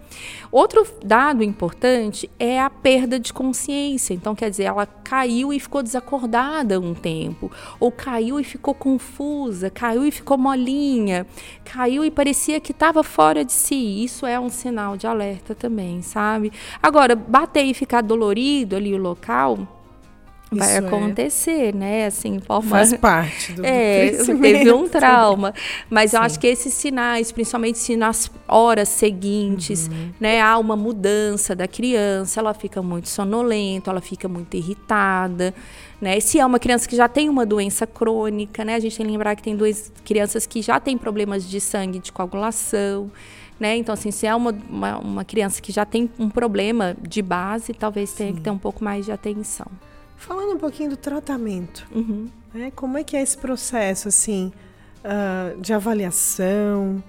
Outro dado importante é a perda de consciência. Então, quer dizer, ela caiu e ficou desacordada um tempo, ou caiu e ficou confusa, caiu e ficou molinha, caiu e parecia que estava fora de si. Isso é um sinal de alerta também, sabe? Agora, bater e ficar dolorido ali o local, vai Isso é. acontecer, é. né? Assim, forma... Faz parte do, é, teve um trauma. Mas Sim. eu acho que esses sinais, principalmente se nas horas seguintes, uhum. né, há uma mudança da criança, ela fica muito sonolenta, ela fica muito irritada, né? Se é uma criança que já tem uma doença crônica, né? A gente tem que lembrar que tem duas crianças que já têm problemas de sangue, de coagulação, né? Então, assim, se é uma, uma, uma criança que já tem um problema de base, talvez tenha Sim. que ter um pouco mais de atenção. Falando um pouquinho do tratamento, uhum. né? como é que é esse processo assim uh, de avaliação?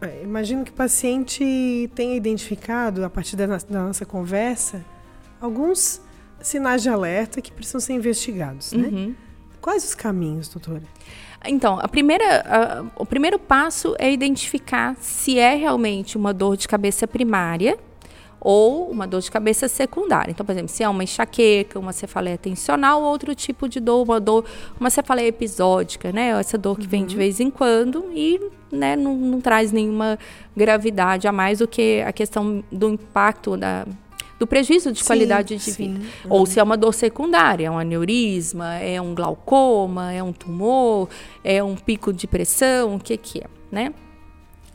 É, imagino que o paciente tenha identificado, a partir da, da, nossa conversa, alguns sinais de alerta que precisam ser investigados. Né? Uhum. Quais os caminhos, doutora? Então, a primeira, a, o primeiro passo é identificar se é realmente uma dor de cabeça primária ou uma dor de cabeça secundária. Então, por exemplo, se é uma enxaqueca, uma cefaleia tensional, outro tipo de dor, uma dor, uma cefaleia episódica, né? Essa dor que uhum. vem de uhum. vez em quando e né, não, não traz nenhuma gravidade a mais do que a questão do impacto da, do prejuízo de sim, qualidade de sim. vida. Uhum. Ou se é uma dor secundária, é um aneurisma, é um glaucoma, é um tumor, é um pico de pressão, o que que é, né?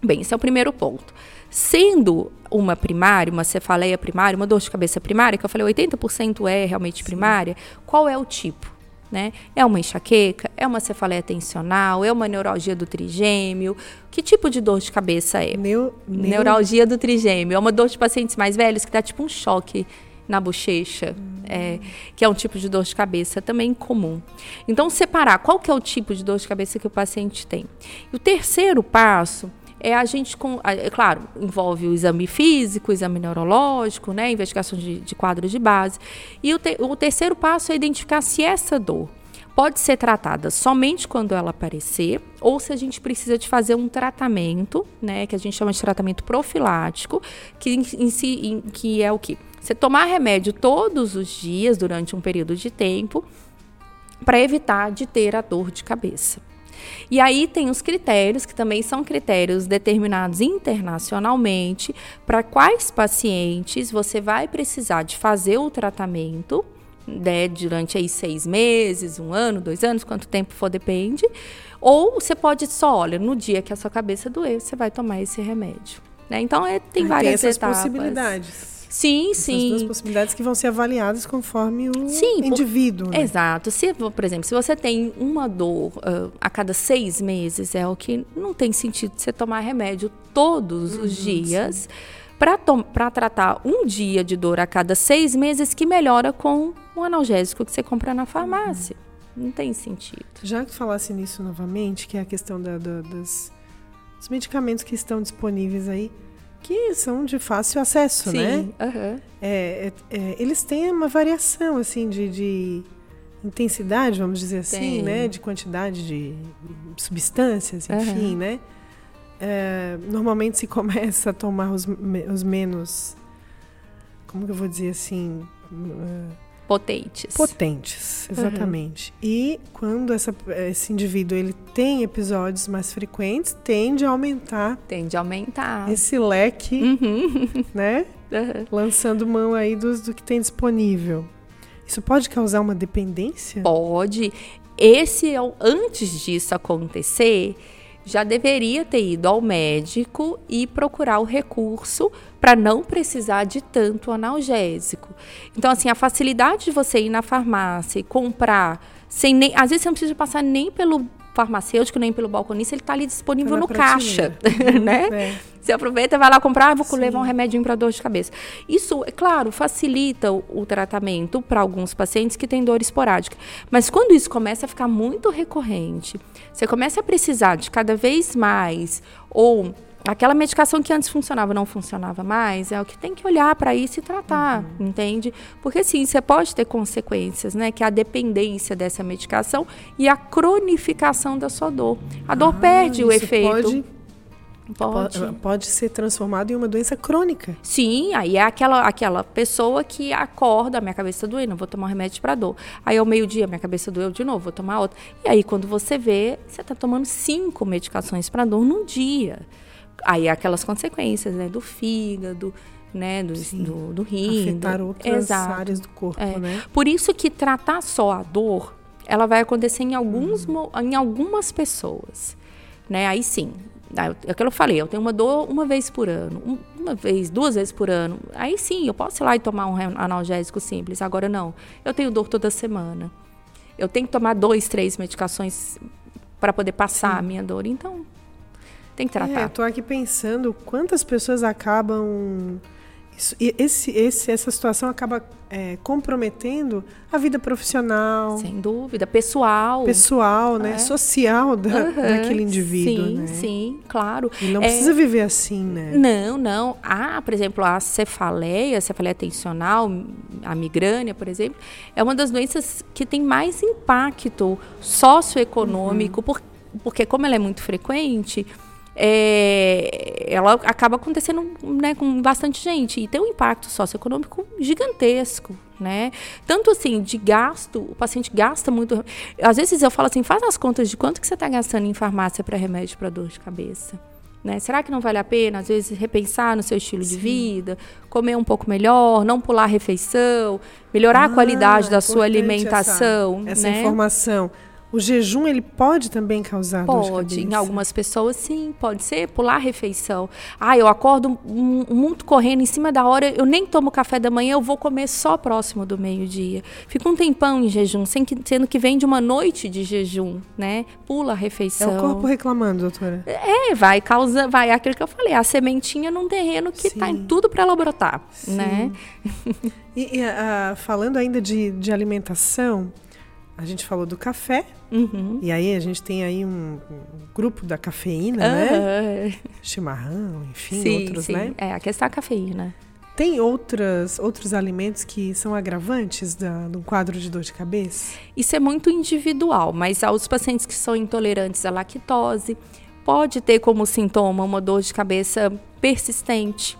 Bem, esse é o primeiro ponto. Sendo uma primária, uma cefaleia primária, uma dor de cabeça primária, que eu falei 80% é realmente Sim. primária, qual é o tipo? Né? É uma enxaqueca? É uma cefaleia tensional? É uma neuralgia do trigêmeo? Que tipo de dor de cabeça é? Neu, neu... Neuralgia do trigêmeo. É uma dor de pacientes mais velhos que dá tipo um choque na bochecha, hum. é, que é um tipo de dor de cabeça também comum. Então, separar qual que é o tipo de dor de cabeça que o paciente tem. E o terceiro passo é a gente, com, é claro, envolve o exame físico, o exame neurológico, né, investigação de, de quadros de base. E o, te, o terceiro passo é identificar se essa dor pode ser tratada somente quando ela aparecer, ou se a gente precisa de fazer um tratamento, né, que a gente chama de tratamento profilático, que em, si, em, que é o que? Você tomar remédio todos os dias durante um período de tempo para evitar de ter a dor de cabeça. E aí tem os critérios, que também são critérios determinados internacionalmente, para quais pacientes você vai precisar de fazer o tratamento, né, durante aí seis meses, um ano, dois anos, quanto tempo for, depende. Ou você pode só, olha, no dia que a sua cabeça doer, você vai tomar esse remédio. Né? Então, é, tem Aí várias tem essas etapas. possibilidades. Sim, Essas sim. duas possibilidades que vão ser avaliadas conforme o sim, indivíduo. Por, né? Exato. Se, por exemplo, se você tem uma dor uh, a cada seis meses, é o que não tem sentido você tomar remédio todos uhum, os dias para tratar um dia de dor a cada seis meses que melhora com um analgésico que você compra na farmácia. Uhum. Não tem sentido. Já que falasse nisso novamente, que é a questão da, da, das, dos medicamentos que estão disponíveis aí, que são de fácil acesso, Sim, né? Uhum. É, é, eles têm uma variação assim de, de intensidade, vamos dizer assim, Tem. né? De quantidade de substâncias, enfim, uhum. né? É, normalmente se começa a tomar os, os menos, como que eu vou dizer assim? Uh, Potentes. Potentes, exatamente. Uhum. E quando essa, esse indivíduo ele tem episódios mais frequentes, tende a aumentar. Tende a aumentar. Esse leque, uhum. né? Uhum. Lançando mão aí do, do que tem disponível. Isso pode causar uma dependência? Pode. Esse, é antes disso acontecer, já deveria ter ido ao médico e procurar o recurso para não precisar de tanto analgésico. Então, assim, a facilidade de você ir na farmácia e comprar sem nem. Às vezes você não precisa passar nem pelo farmacêutico, nem pelo balconista, ele está ali disponível tá no caixa, né? É. Você aproveita, vai lá comprar, ah, vou Sim. levar um remedinho para dor de cabeça. Isso, é claro, facilita o, o tratamento para alguns pacientes que têm dor esporádica. Mas quando isso começa a ficar muito recorrente, você começa a precisar de cada vez mais, ou aquela medicação que antes funcionava não funcionava mais, é o que tem que olhar para isso e tratar, uhum. entende? Porque sim, você pode ter consequências, né? Que é a dependência dessa medicação e a cronificação da sua dor. A dor ah, perde o efeito. Pode Pode. pode ser transformado em uma doença crônica. Sim, aí é aquela, aquela pessoa que acorda, minha cabeça tá doendo, vou tomar um remédio para dor. Aí ao meio-dia, minha cabeça doeu de novo, vou tomar outra. E aí quando você vê, você está tomando cinco medicações para dor num dia aí aquelas consequências, né, do fígado, né, do, do, do rim. Afetar do, outras exato. áreas do corpo, é. né? Por isso que tratar só a dor, ela vai acontecer em, alguns, uhum. em algumas pessoas, né? Aí sim, é aquilo que eu falei, eu tenho uma dor uma vez por ano, uma vez, duas vezes por ano. Aí sim, eu posso ir lá e tomar um analgésico simples. Agora não, eu tenho dor toda semana. Eu tenho que tomar dois, três medicações para poder passar sim. a minha dor. Então, tem que tratar. É, eu tô aqui pensando quantas pessoas acabam. Isso, esse, esse, essa situação acaba é, comprometendo a vida profissional. Sem dúvida. Pessoal. Pessoal, né? É. Social da, uhum, daquele indivíduo. Sim, né? sim, claro. E não é, precisa viver assim, né? Não, não. Ah, por exemplo, a cefaleia, a cefaleia tensional, a migrânia, por exemplo, é uma das doenças que tem mais impacto socioeconômico, uhum. por, porque como ela é muito frequente é, ela acaba acontecendo né, com bastante gente e tem um impacto socioeconômico gigantesco, né? Tanto assim, de gasto, o paciente gasta muito. Às vezes eu falo assim, faz as contas de quanto que você está gastando em farmácia para remédio para dor de cabeça. Né? Será que não vale a pena, às vezes, repensar no seu estilo Sim. de vida, comer um pouco melhor, não pular a refeição, melhorar ah, a qualidade da sua alimentação? Essa, essa né? informação O jejum ele pode também causar pode, dor de cabeça? Em algumas pessoas sim, pode ser pular a refeição. Ah, eu acordo muito correndo em cima da hora, eu nem tomo café da manhã, eu vou comer só próximo do meio-dia. Fica um tempão em jejum, sendo que vem de uma noite de jejum, né? Pula a refeição. É o corpo reclamando, doutora. É, vai causa, vai aquilo que eu falei, a sementinha num terreno que está em tudo para ela brotar, sim. né? e, e uh, falando ainda de, de alimentação, a gente falou do café, uhum. e aí a gente tem aí um, um grupo da cafeína, uhum. né? Chimarrão, enfim, sim, outros, sim. né? É, a questão da cafeína. Tem outras, outros alimentos que são agravantes da, do quadro de dor de cabeça? Isso é muito individual, mas aos pacientes que são intolerantes à lactose, pode ter como sintoma uma dor de cabeça persistente.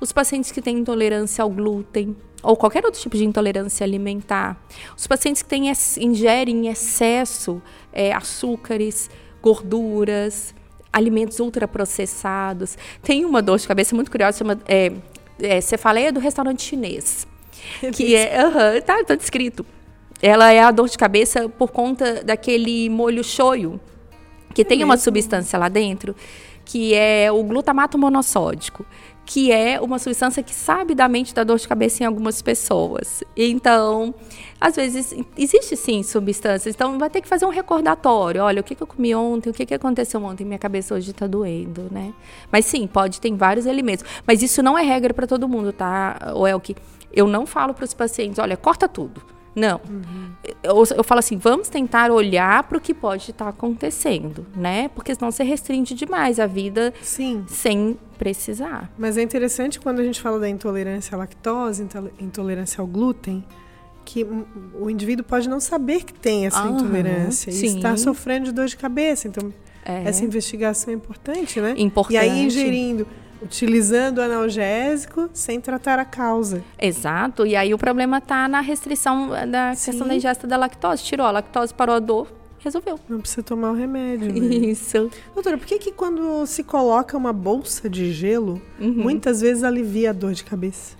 Os pacientes que têm intolerância ao glúten, ou qualquer outro tipo de intolerância alimentar. Os pacientes que têm, ingerem em excesso é, açúcares, gorduras, alimentos ultraprocessados. Tem uma dor de cabeça muito curiosa, chama é, é, cefaleia do restaurante chinês. que é, uh -huh, tá, tá descrito. Ela é a dor de cabeça por conta daquele molho shoyu, que tem uma substância lá dentro, que é o glutamato monossódico que é uma substância que sabidamente dá dor de cabeça em algumas pessoas. Então, às vezes, existe sim substâncias, então vai ter que fazer um recordatório. Olha, o que, que eu comi ontem, o que, que aconteceu ontem, minha cabeça hoje está doendo, né? Mas sim, pode ter vários elementos. Mas isso não é regra para todo mundo, tá? Ou é o que eu não falo para os pacientes, olha, corta tudo. Não. Uhum. Eu, eu, falo assim, vamos tentar olhar para o que pode estar tá acontecendo, né? Porque senão você restringe demais a vida Sim. sem precisar. Mas é interessante quando a gente fala da intolerância à lactose, intolerância ao glúten, que o indivíduo pode não saber que tem essa intolerância sim. e está sofrendo de dor de cabeça. Então, é. essa investigação é importante, né? Importante. E aí, ingerindo utilizando analgésico sem tratar a causa. Exato. E aí o problema está na restrição da Sim. questão da ingesta da lactose. Tirou a lactose, parou a dor, resolveu. Não precisa tomar o remédio. Né? Isso. Doutora, por que, que quando se coloca uma bolsa de gelo, uhum. muitas vezes alivia a dor de cabeça?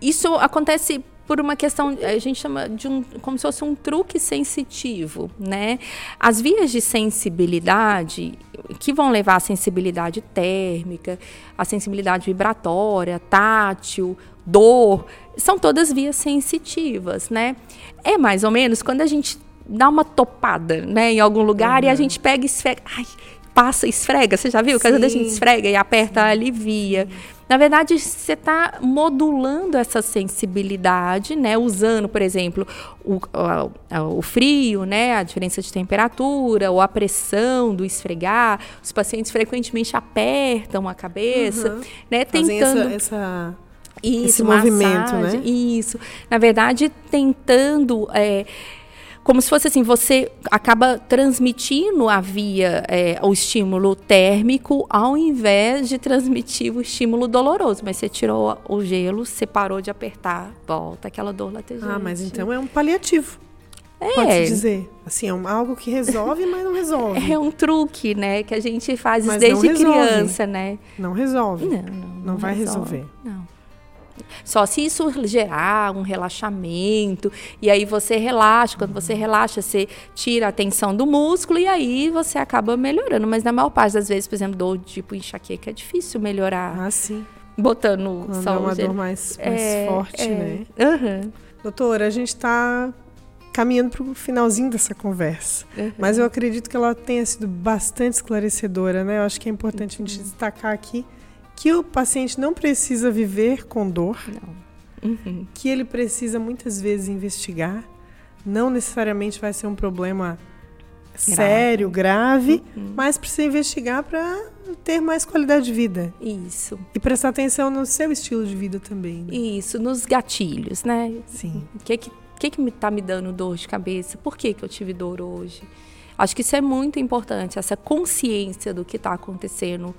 Isso acontece por uma questão, a gente chama de um, como se fosse um truque sensitivo, né? As vias de sensibilidade que vão levar à sensibilidade térmica, à sensibilidade vibratória, tátil, dor, são todas vias sensitivas, né? É mais ou menos quando a gente dá uma topada, né, em algum lugar uhum. e a gente pega e esfrega, ai, passa, esfrega, você já viu? Quando a gente esfrega e aperta, Sim. alivia. Sim. Na verdade, você está modulando essa sensibilidade, né? Usando, por exemplo, o, o, o, frio, né? A diferença de temperatura, ou a pressão do esfregar. Os pacientes frequentemente apertam a cabeça, uhum. né? Fazem tentando essa, essa... Isso, esse movimento, né? Isso. Na verdade, tentando é, como se fosse assim, você acaba transmitindo a via é, o estímulo térmico ao invés de transmitir o estímulo doloroso. Mas você tirou o gelo, você parou de apertar, volta aquela dor latejante. Ah, mas então é um paliativo. É. Pode dizer. Assim, é um, algo que resolve, mas não resolve. É um truque, né? Que a gente faz mas desde criança, né? Não resolve. Não, não, não, não vai resolve. resolver. Não. Só se isso gerar um relaxamento, e aí você relaxa, quando você relaxa, você tira a tensão do músculo e aí você acaba melhorando. Mas na maior parte das vezes, por exemplo, dor tipo enxaqueca, é difícil melhorar. Ah, sim. Botando quando só é uma dor mais, mais é, forte, é. né? Uhum. Doutora, a gente está caminhando para o finalzinho dessa conversa. Uhum. Mas eu acredito que ela tenha sido bastante esclarecedora, né? Eu acho que é importante uhum. a gente uhum. destacar aqui que o paciente não precisa viver com dor, uhum. que ele precisa muitas vezes investigar, não necessariamente vai ser um problema grave. sério, grave, uhum. mas precisa investigar para ter mais qualidade de vida. Isso. E prestar atenção no seu estilo de vida também. Né? Isso, nos gatilhos, né? Sim. O que que, que, que me tá me dando dor de cabeça? Por que, que eu tive dor hoje? Acho que isso é muito importante, essa consciência do que está acontecendo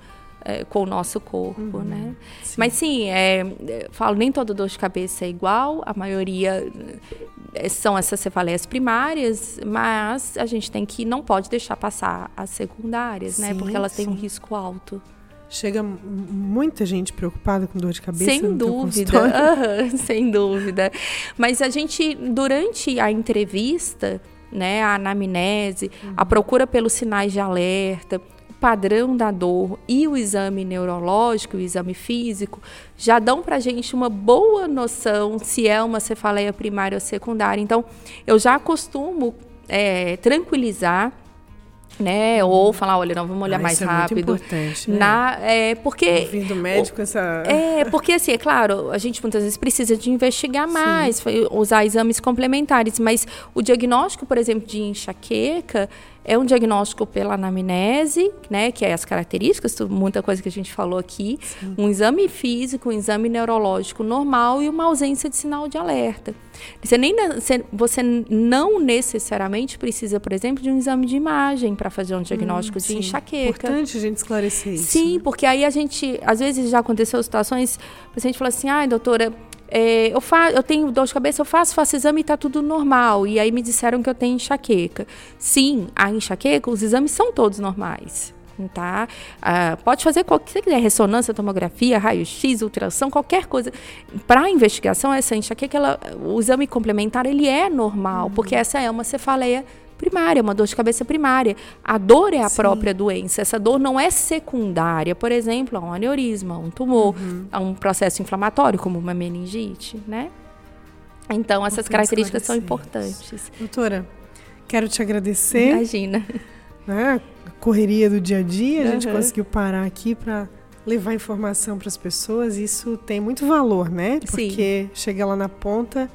é, com o nosso corpo, uhum, né? Sim. Mas sim, é, falo, nem toda dor de cabeça é igual, a maioria é, são essas cefaleias primárias, mas a gente tem que, não pode deixar passar as secundárias, né? sim, né? Porque elas têm um risco alto. Chega muita gente preocupada com dor de cabeça. Sem dúvida, uhum, sem dúvida. Mas a gente, durante a entrevista, né, a anamnese, uhum. a procura pelos sinais de alerta, padrão da dor e o exame neurológico, o exame físico, já dão para a gente uma boa noção se é uma cefaleia primária ou secundária. Então, eu já costumo é, tranquilizar né? Ou falar, olha, não, vamos olhar ah, mais isso rápido. É muito importante. Né? Na, é, porque. Vindo do médico, essa. É, porque assim, é claro, a gente muitas vezes precisa de investigar mais, Sim. usar exames complementares, mas o diagnóstico, por exemplo, de enxaqueca é um diagnóstico pela anamnese, né, que é as características, muita coisa que a gente falou aqui, Sim. um exame físico, um exame neurológico normal e uma ausência de sinal de alerta. Você, nem, você não necessariamente precisa, por exemplo, de um exame de imagem para fazer um diagnóstico hum, de sim. enxaqueca. É importante a gente esclarecer isso. Sim, porque aí a gente, às vezes já aconteceu situações, o paciente fala assim, ai, doutora, é, eu, fa eu tenho dor de cabeça, eu faço, faço exame e está tudo normal. E aí me disseram que eu tenho enxaqueca. Sim, a enxaqueca, os exames são todos normais. Tá? Ah, pode fazer qualquer que quiser, ressonância, tomografia, raio-x, ultrassom, qualquer coisa. Para a investigação, essa enxaqueca, ela, o exame complementar, ele é normal, uhum. porque essa é uma cefaleia primária, uma dor de cabeça primária. A dor é a Sim. própria doença. Essa dor não é secundária, por exemplo, a um aneurisma, a um tumor, uhum. a um processo inflamatório, como uma meningite, né? Então, essas características são importantes. Doutora, quero te agradecer. Imagina. Né? A correria do dia a dia, a gente conseguiu parar aqui para levar informação para as pessoas. Isso tem muito valor, né? Porque Sim. chega lá na ponta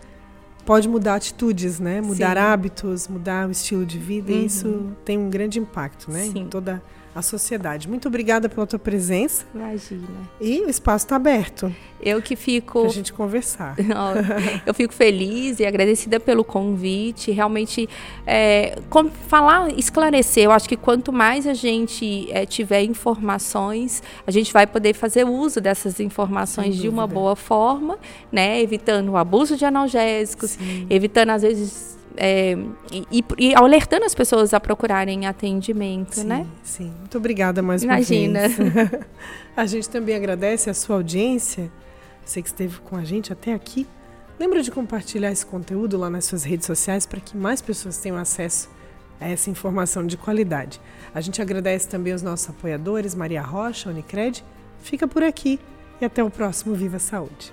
pode mudar atitudes, né? Mudar Sim. hábitos, mudar o estilo de vida, uhum. e isso tem um grande impacto, né? Sim. Em toda a sociedade. Muito obrigada pela tua presença. Imagina. E o espaço está aberto. Eu que fico. Pra gente conversar. eu fico feliz e agradecida pelo convite. Realmente, é, falar, esclarecer. Eu acho que quanto mais a gente é, tiver informações, a gente vai poder fazer uso dessas informações de uma boa forma, né? Evitando o abuso de analgésicos, Sim. evitando, às vezes, é, e, e, alertando as pessoas a procurarem atendimento, sim, né? Sim, muito obrigada mais uma vez. Imagina. a gente também agradece a sua audiência, você que esteve com a gente até aqui. Lembra de compartilhar esse conteúdo lá nas suas redes sociais para que mais pessoas tenham acesso a essa informação de qualidade. A gente agradece também os nossos apoiadores, Maria Rocha, Unicred. Fica por aqui e até o próximo Viva Saúde.